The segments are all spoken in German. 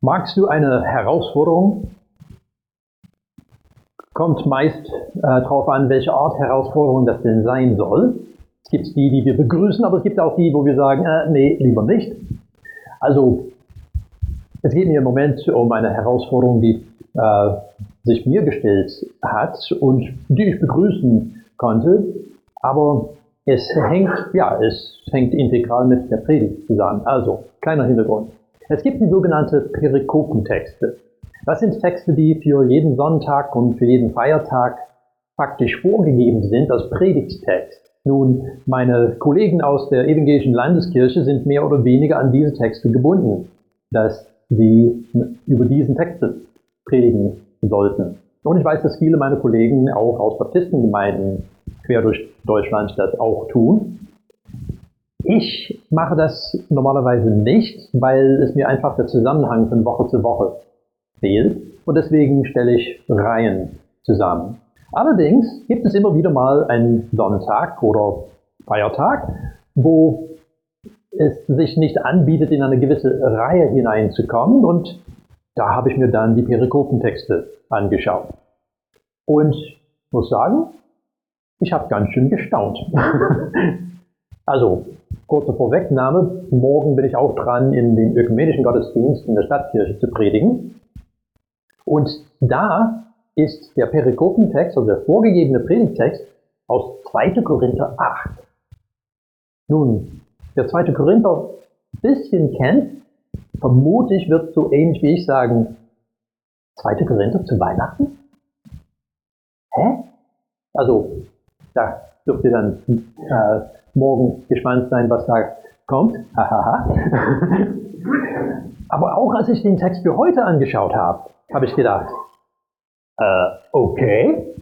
Magst du eine Herausforderung? Kommt meist äh, darauf an, welche Art Herausforderung das denn sein soll. Es gibt die, die wir begrüßen, aber es gibt auch die, wo wir sagen, äh, nee, lieber nicht. Also, es geht mir im Moment um eine Herausforderung, die äh, sich mir gestellt hat und die ich begrüßen konnte, aber es hängt, ja, es hängt integral mit der Predigt zusammen. Also, kleiner Hintergrund. Es gibt die sogenannte Perikopentexte. Das sind Texte, die für jeden Sonntag und für jeden Feiertag praktisch vorgegeben sind als Predigttext. Nun, meine Kollegen aus der evangelischen Landeskirche sind mehr oder weniger an diese Texte gebunden, dass sie über diesen Texte predigen sollten. Und ich weiß, dass viele meiner Kollegen auch aus Baptistengemeinden quer durch Deutschland das auch tun. Ich mache das normalerweise nicht, weil es mir einfach der Zusammenhang von Woche zu Woche fehlt und deswegen stelle ich Reihen zusammen. Allerdings gibt es immer wieder mal einen Sonntag oder Feiertag, wo es sich nicht anbietet, in eine gewisse Reihe hineinzukommen und da habe ich mir dann die Perikopentexte angeschaut. Und muss sagen, ich habe ganz schön gestaunt. also, kurze Vorwegnahme. Morgen bin ich auch dran, in den ökumenischen Gottesdienst in der Stadtkirche zu predigen. Und da ist der Perikopentext, also der vorgegebene Predigtext, aus 2. Korinther 8. Nun, wer 2. Korinther ein bisschen kennt, vermutlich wird so ähnlich wie ich sagen, 2. Korinther zu Weihnachten? Hä? Also, da dürft ihr dann äh, morgen gespannt sein, was da kommt. Aber auch als ich den Text für heute angeschaut habe, habe ich gedacht, äh, okay.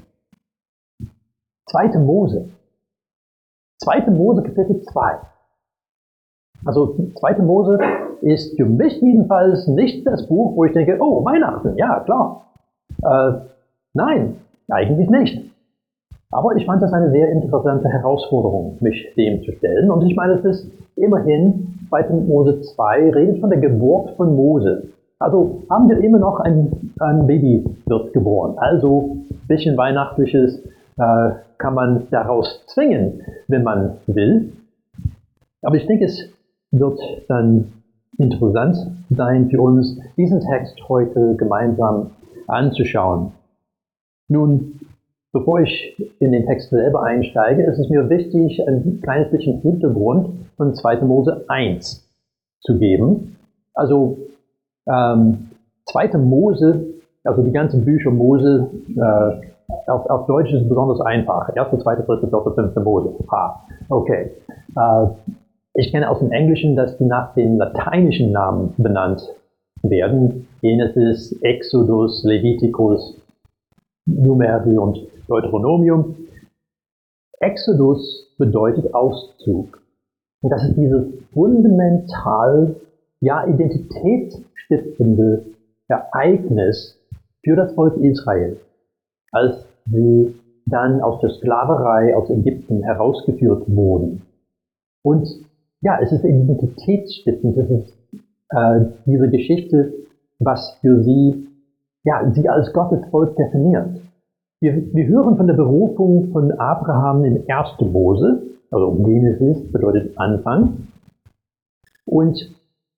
Zweite Mose. Zweite Mose Kapitel 2. Also zweite Mose ist für mich jedenfalls nicht das Buch, wo ich denke, oh, Weihnachten, ja klar. Äh, nein, eigentlich nicht. Aber ich fand das eine sehr interessante Herausforderung, mich dem zu stellen. Und ich meine, es ist immerhin, 2. Mose 2 redet von der Geburt von Mose. Also haben wir immer noch ein, ein Baby wird geboren. Also ein bisschen Weihnachtliches äh, kann man daraus zwingen, wenn man will. Aber ich denke, es wird dann interessant sein für uns, diesen Text heute gemeinsam anzuschauen. Nun, Bevor ich in den Text selber einsteige, ist es mir wichtig, ein kleines bisschen Hintergrund von 2. Mose 1 zu geben. Also ähm, 2. Mose, also die ganzen Bücher Mose, äh, auf, auf Deutsch ist es besonders einfach. 1., 2., 3., 4., 5. Mose. Ah, okay. Äh, ich kenne aus dem Englischen, dass die nach den lateinischen Namen benannt werden. Genesis, Exodus, Leviticus, Numeri und Deuteronomium. Exodus bedeutet Auszug. Und das ist dieses fundamental, ja, identitätsstiftende Ereignis für das Volk Israel, als sie dann aus der Sklaverei aus Ägypten herausgeführt wurden. Und ja, es ist identitätsstiftend, es ist äh, diese Geschichte, was für sie, ja, sie als Gottes Volk definiert. Wir, wir hören von der Berufung von Abraham in 1. Mose, also Genesis bedeutet Anfang, und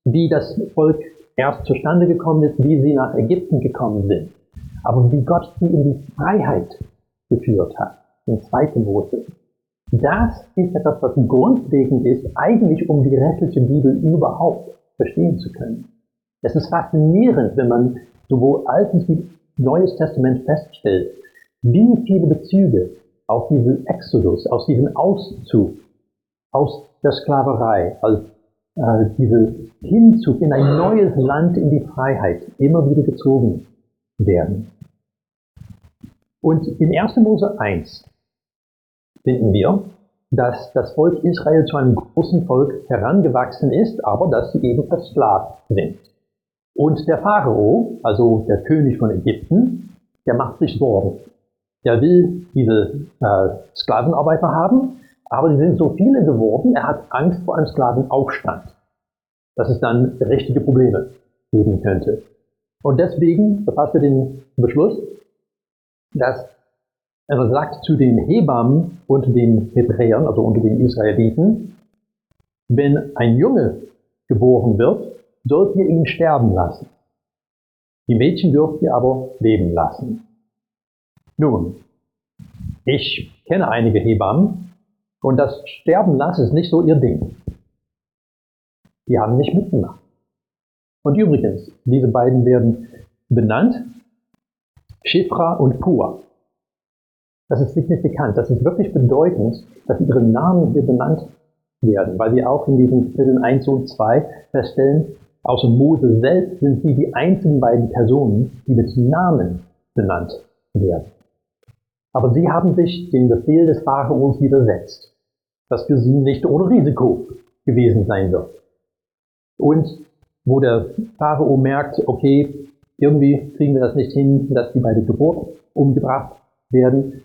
wie das Volk erst zustande gekommen ist, wie sie nach Ägypten gekommen sind. Aber wie Gott sie in die Freiheit geführt hat, in 2. Mose. Das ist etwas, was grundlegend ist, eigentlich um die restliche Bibel überhaupt verstehen zu können. Es ist faszinierend, wenn man sowohl Altes wie Neues Testament feststellt, wie viele Bezüge auf diesen Exodus, aus diesem Auszug aus der Sklaverei, als äh, diese Hinzug in ein neues Land in die Freiheit immer wieder gezogen werden. Und in 1. Mose 1 finden wir, dass das Volk Israel zu einem großen Volk herangewachsen ist, aber dass sie eben versklavt sind. Und der Pharao, also der König von Ägypten, der macht sich Sorgen. Er will diese äh, Sklavenarbeiter haben, aber sie sind so viele geworden, er hat Angst vor einem Sklavenaufstand. Das ist dann richtige Probleme geben könnte. Und deswegen verfasst er den Beschluss, dass er sagt zu den Hebammen und den Hebräern, also unter den Israeliten, wenn ein Junge geboren wird, sollt ihr ihn sterben lassen. Die Mädchen dürft ihr aber leben lassen. Nun, ich kenne einige Hebammen und das Sterben lassen ist nicht so ihr Ding. Die haben nicht mitgemacht. Und übrigens, diese beiden werden benannt, Shifra und Pua. Das ist signifikant, das ist wirklich bedeutend, dass ihre Namen hier benannt werden, weil wir auch in diesen Kapiteln 1 und 2 feststellen, außer Mose selbst sind sie die einzigen beiden Personen, die mit Namen benannt werden. Aber sie haben sich dem Befehl des Pharaos widersetzt, das für sie nicht ohne Risiko gewesen sein wird. Und wo der Pharao merkt, okay, irgendwie kriegen wir das nicht hin, dass die bei der Geburt umgebracht werden,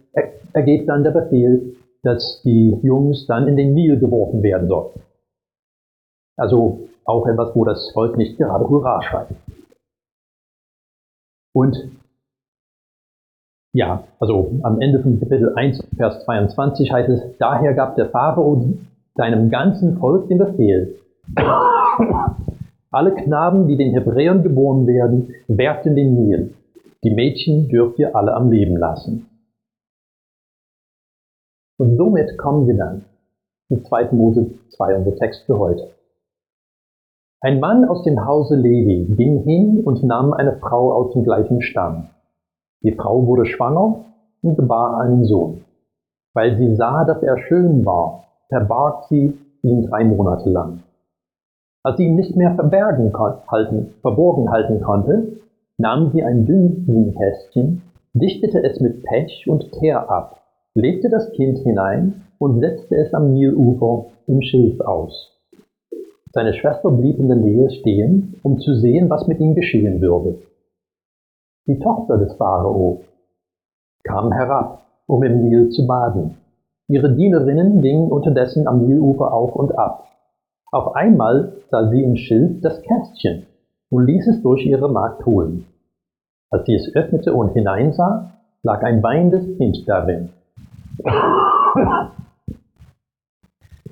ergeht dann der Befehl, dass die Jungs dann in den Nil geworfen werden sollen. Also auch etwas, wo das Volk nicht gerade Hurra schreit. Und ja, also am Ende von Kapitel 1, Vers 22 heißt es, daher gab der Pharao seinem ganzen Volk den Befehl. Alle Knaben, die den Hebräern geboren werden, werft in den Nil. Die Mädchen dürft ihr alle am Leben lassen. Und somit kommen wir dann in 2. Mose 2, unser Text für heute. Ein Mann aus dem Hause Levi ging hin und nahm eine Frau aus dem gleichen Stamm. Die Frau wurde schwanger und gebar einen Sohn. Weil sie sah, dass er schön war, verbarg sie ihn drei Monate lang. Als sie ihn nicht mehr verbergen halten, verborgen halten konnte, nahm sie ein Dünnkästchen, dichtete es mit Pech und Teer ab, legte das Kind hinein und setzte es am Nilufer im Schilf aus. Seine Schwester blieb in der Nähe stehen, um zu sehen, was mit ihm geschehen würde. Die Tochter des Pharao kam herab, um im Nil zu baden. Ihre Dienerinnen gingen unterdessen am Nilufer auf und ab. Auf einmal sah sie im Schild das Kästchen und ließ es durch ihre Magd holen. Als sie es öffnete und hineinsah, lag ein weinendes Kind darin.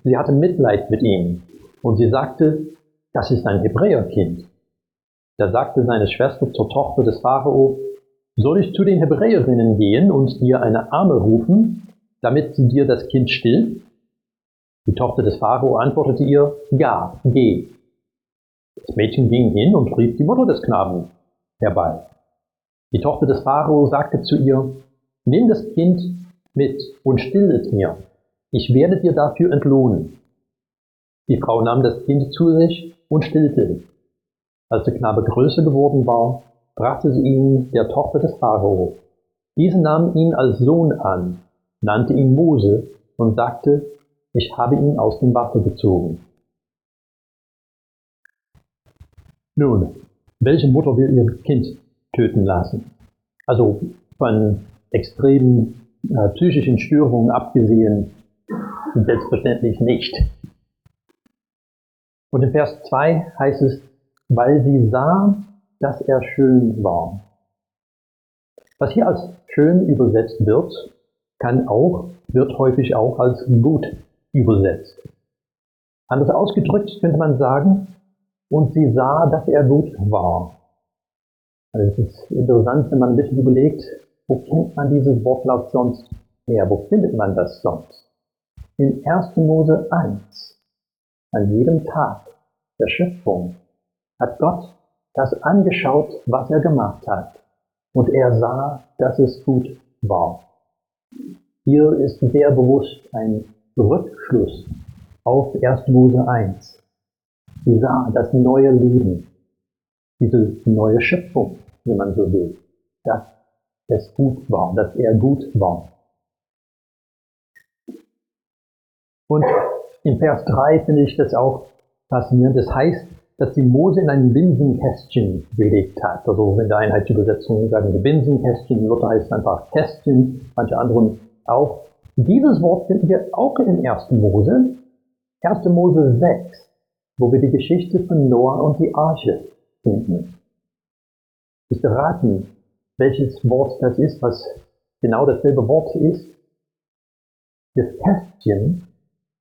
Sie hatte Mitleid mit ihm und sie sagte, das ist ein Hebräerkind. Da sagte seine Schwester zur Tochter des Pharao, soll ich zu den Hebräerinnen gehen und dir eine Arme rufen, damit sie dir das Kind stillt? Die Tochter des Pharao antwortete ihr, ja, geh. Das Mädchen ging hin und rief die Mutter des Knaben herbei. Die Tochter des Pharao sagte zu ihr, nimm das Kind mit und still es mir. Ich werde dir dafür entlohnen. Die Frau nahm das Kind zu sich und stillte es. Als der Knabe größer geworden war, brachte sie ihn der Tochter des Pharao. Diese nahm ihn als Sohn an, nannte ihn Mose und sagte, ich habe ihn aus dem Wasser gezogen. Nun, welche Mutter will ihr Kind töten lassen? Also von extremen äh, psychischen Störungen abgesehen, selbstverständlich nicht. Und in Vers 2 heißt es, weil sie sah, dass er schön war. Was hier als schön übersetzt wird, kann auch, wird häufig auch als gut übersetzt. Anders ausgedrückt könnte man sagen, und sie sah, dass er gut war. Also es ist interessant, wenn man ein bisschen überlegt, wo kennt man dieses Wortlaut sonst her? Wo findet man das sonst? In 1. Mose 1, an jedem Tag der Schöpfung, hat Gott das angeschaut, was er gemacht hat. Und er sah, dass es gut war. Hier ist sehr bewusst ein Rückschluss auf 1. Mose 1. Sie sah das neue Leben, diese neue Schöpfung, wenn man so will, dass es gut war, dass er gut war. Und in Vers 3 finde ich das auch faszinierend. Das heißt, dass die Mose in ein Binsenkästchen gelegt hat. Also in der Einheitsübersetzung sagen wir Binsenkästchen, Luther heißt einfach Kästchen, manche anderen auch. Dieses Wort finden wir auch in 1. Mose, 1. Mose 6, wo wir die Geschichte von Noah und die Arche finden. Ich beraten, welches Wort das ist, was genau dasselbe Wort ist. Das Kästchen,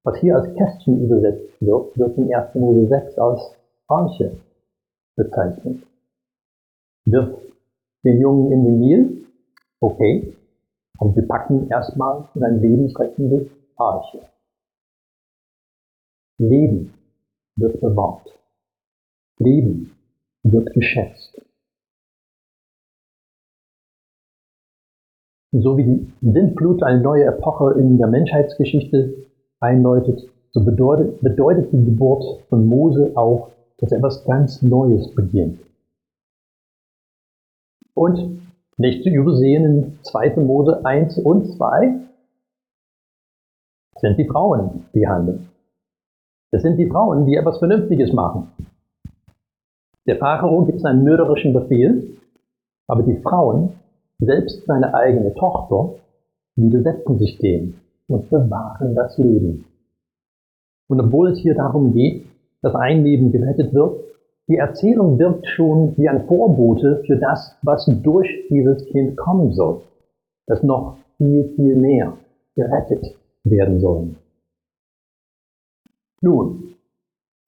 was hier als Kästchen übersetzt wird, wird in 1. Mose 6 als Arche bezeichnet. Wirf den Jungen in den Nil, okay, und wir packen erstmal in ein lebensrettende Arche. Leben wird bewahrt. Leben wird geschätzt. So wie die Sintflut eine neue Epoche in der Menschheitsgeschichte einläutet, so bedeutet, bedeutet die Geburt von Mose auch, dass etwas ganz Neues beginnt. Und nicht zu übersehen in 2. Mose 1 und 2 sind die Frauen, die handeln. Das sind die Frauen, die etwas Vernünftiges machen. Der Pharao gibt einen mörderischen Befehl, aber die Frauen selbst seine eigene Tochter, widersetzen sich dem und bewahren das Leben. Und obwohl es hier darum geht, dass ein Leben gerettet wird, die Erzählung wirkt schon wie ein Vorbote für das, was durch dieses Kind kommen soll, das noch viel, viel mehr gerettet werden soll. Nun,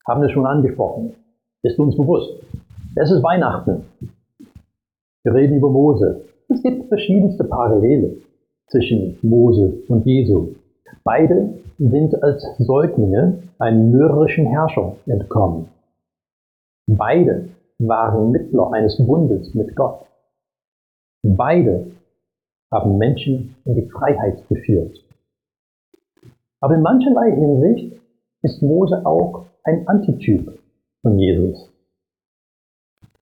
haben wir schon angesprochen, ist uns bewusst. Es ist Weihnachten. Wir reden über Mose, es gibt verschiedenste Parallele zwischen Mose und Jesu. Beide sind als Säuglinge einem mörderischen Herrscher entkommen. Beide waren Mittler eines Bundes mit Gott. Beide haben Menschen in die Freiheit geführt. Aber in mancherlei Hinsicht ist Mose auch ein Antityp von Jesus.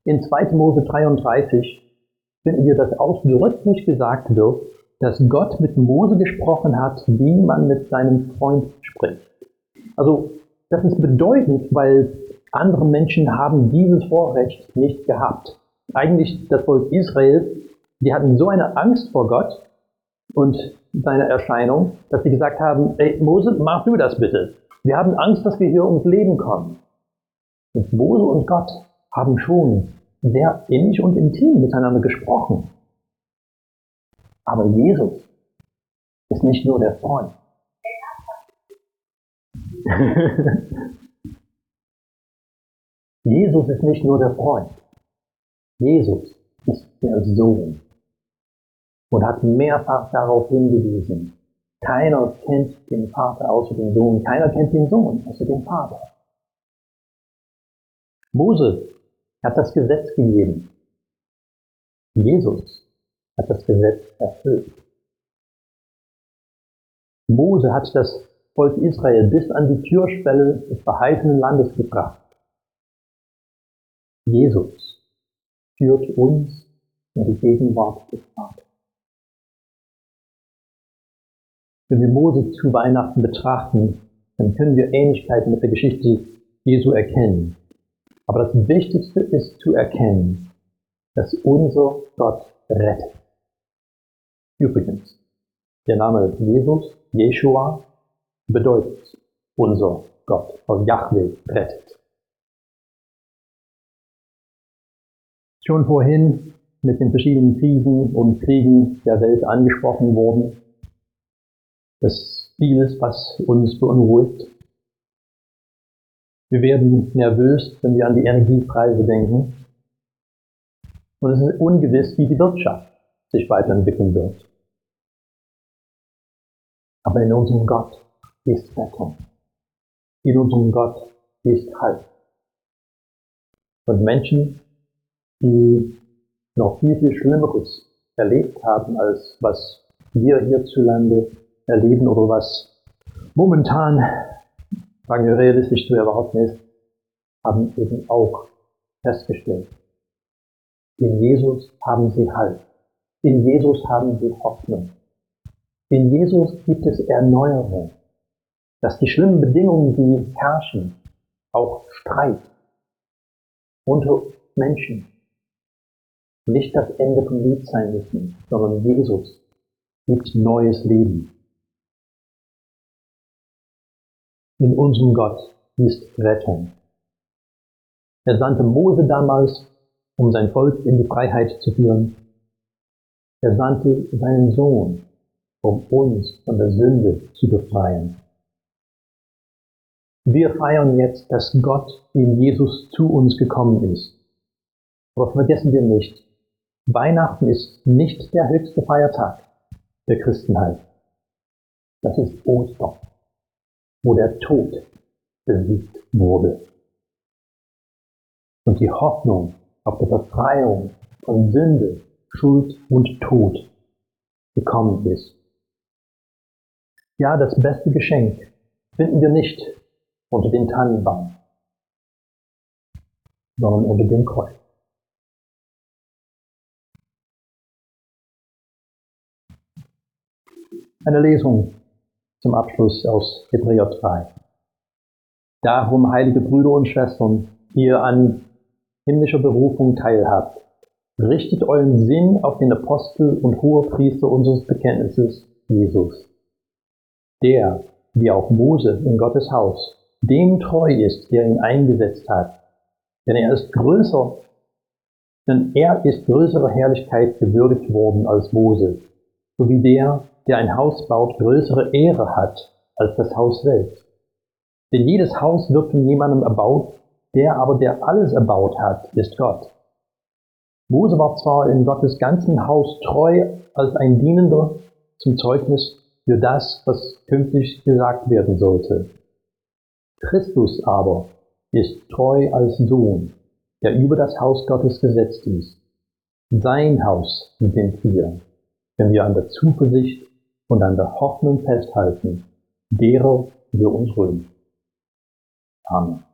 In 2. Mose 33 finden wir, dass ausdrücklich gesagt wird, dass Gott mit Mose gesprochen hat, wie man mit seinem Freund spricht. Also das ist bedeutend, weil andere Menschen haben dieses Vorrecht nicht gehabt. Eigentlich das Volk Israel, die hatten so eine Angst vor Gott und seiner Erscheinung, dass sie gesagt haben, ey Mose, mach du das bitte. Wir haben Angst, dass wir hier ums Leben kommen. Und Mose und Gott haben schon sehr innig und intim miteinander gesprochen. Aber Jesus ist nicht nur der Freund. Jesus ist nicht nur der Freund. Jesus ist der Sohn und hat mehrfach darauf hingewiesen, keiner kennt den Vater außer den Sohn, keiner kennt den Sohn außer den Vater. Mose hat das Gesetz gegeben. Jesus hat das Gesetz erfüllt. Mose hat das Volk Israel bis an die Türschwelle des verheißenen Landes gebracht. Jesus führt uns in die Gegenwart des Vaters. Wenn wir Mose zu Weihnachten betrachten, dann können wir Ähnlichkeiten mit der Geschichte Jesu erkennen. Aber das Wichtigste ist zu erkennen, dass unser Gott rettet. Übrigens, der Name Jesus, Jeshua, bedeutet unser Gott, weil Yahweh rettet. Schon vorhin mit den verschiedenen Krisen und Kriegen der Welt angesprochen worden, dass vieles, was uns beunruhigt, wir werden nervös, wenn wir an die Energiepreise denken. Und es ist ungewiss, wie die Wirtschaft sich weiterentwickeln wird. Aber in unserem Gott ist Rettung. In unserem Gott ist Halt. Und Menschen, die noch viel, viel Schlimmeres erlebt haben, als was wir hierzulande erleben oder was momentan sagen wir realistisch zu erwarten ist, haben eben auch festgestellt. In Jesus haben sie Halt. In Jesus haben sie Hoffnung. In Jesus gibt es Erneuerung. Dass die schlimmen Bedingungen, die herrschen, auch Streit unter Menschen, nicht das Ende vom Lied sein müssen, sondern Jesus gibt neues Leben. In unserem Gott ist Rettung. Er sandte Mose damals, um sein Volk in die Freiheit zu führen. Er sandte seinen Sohn, um uns von der Sünde zu befreien. Wir feiern jetzt, dass Gott in Jesus zu uns gekommen ist. Aber vergessen wir nicht, Weihnachten ist nicht der höchste Feiertag der Christenheit. Das ist Ostern, wo der Tod besiegt wurde. Und die Hoffnung auf die Befreiung von Sünde, Schuld und Tod gekommen ist. Ja, das beste Geschenk finden wir nicht unter den Tannenbaum, sondern unter dem Kreuz. Eine Lesung zum Abschluss aus Hebräer 3. Darum, heilige Brüder und Schwestern, die ihr an himmlischer Berufung teilhabt, richtet euren Sinn auf den Apostel und Hohepriester unseres Bekenntnisses, Jesus. Der, wie auch Mose in Gottes Haus, dem treu ist, der ihn eingesetzt hat. Denn er ist größer, denn er ist größerer Herrlichkeit gewürdigt worden als Mose, so wie der, der ein Haus baut, größere Ehre hat als das Haus selbst. Denn jedes Haus wird von jemandem erbaut, der aber, der alles erbaut hat, ist Gott. Mose war zwar in Gottes ganzen Haus treu als ein Dienender zum Zeugnis für das, was künftig gesagt werden sollte. Christus aber ist treu als Sohn, der über das Haus Gottes gesetzt ist. Sein Haus sind wir, wenn wir an der Zuversicht und an der Hoffnung festhalten, derer wir uns rühmen. Amen.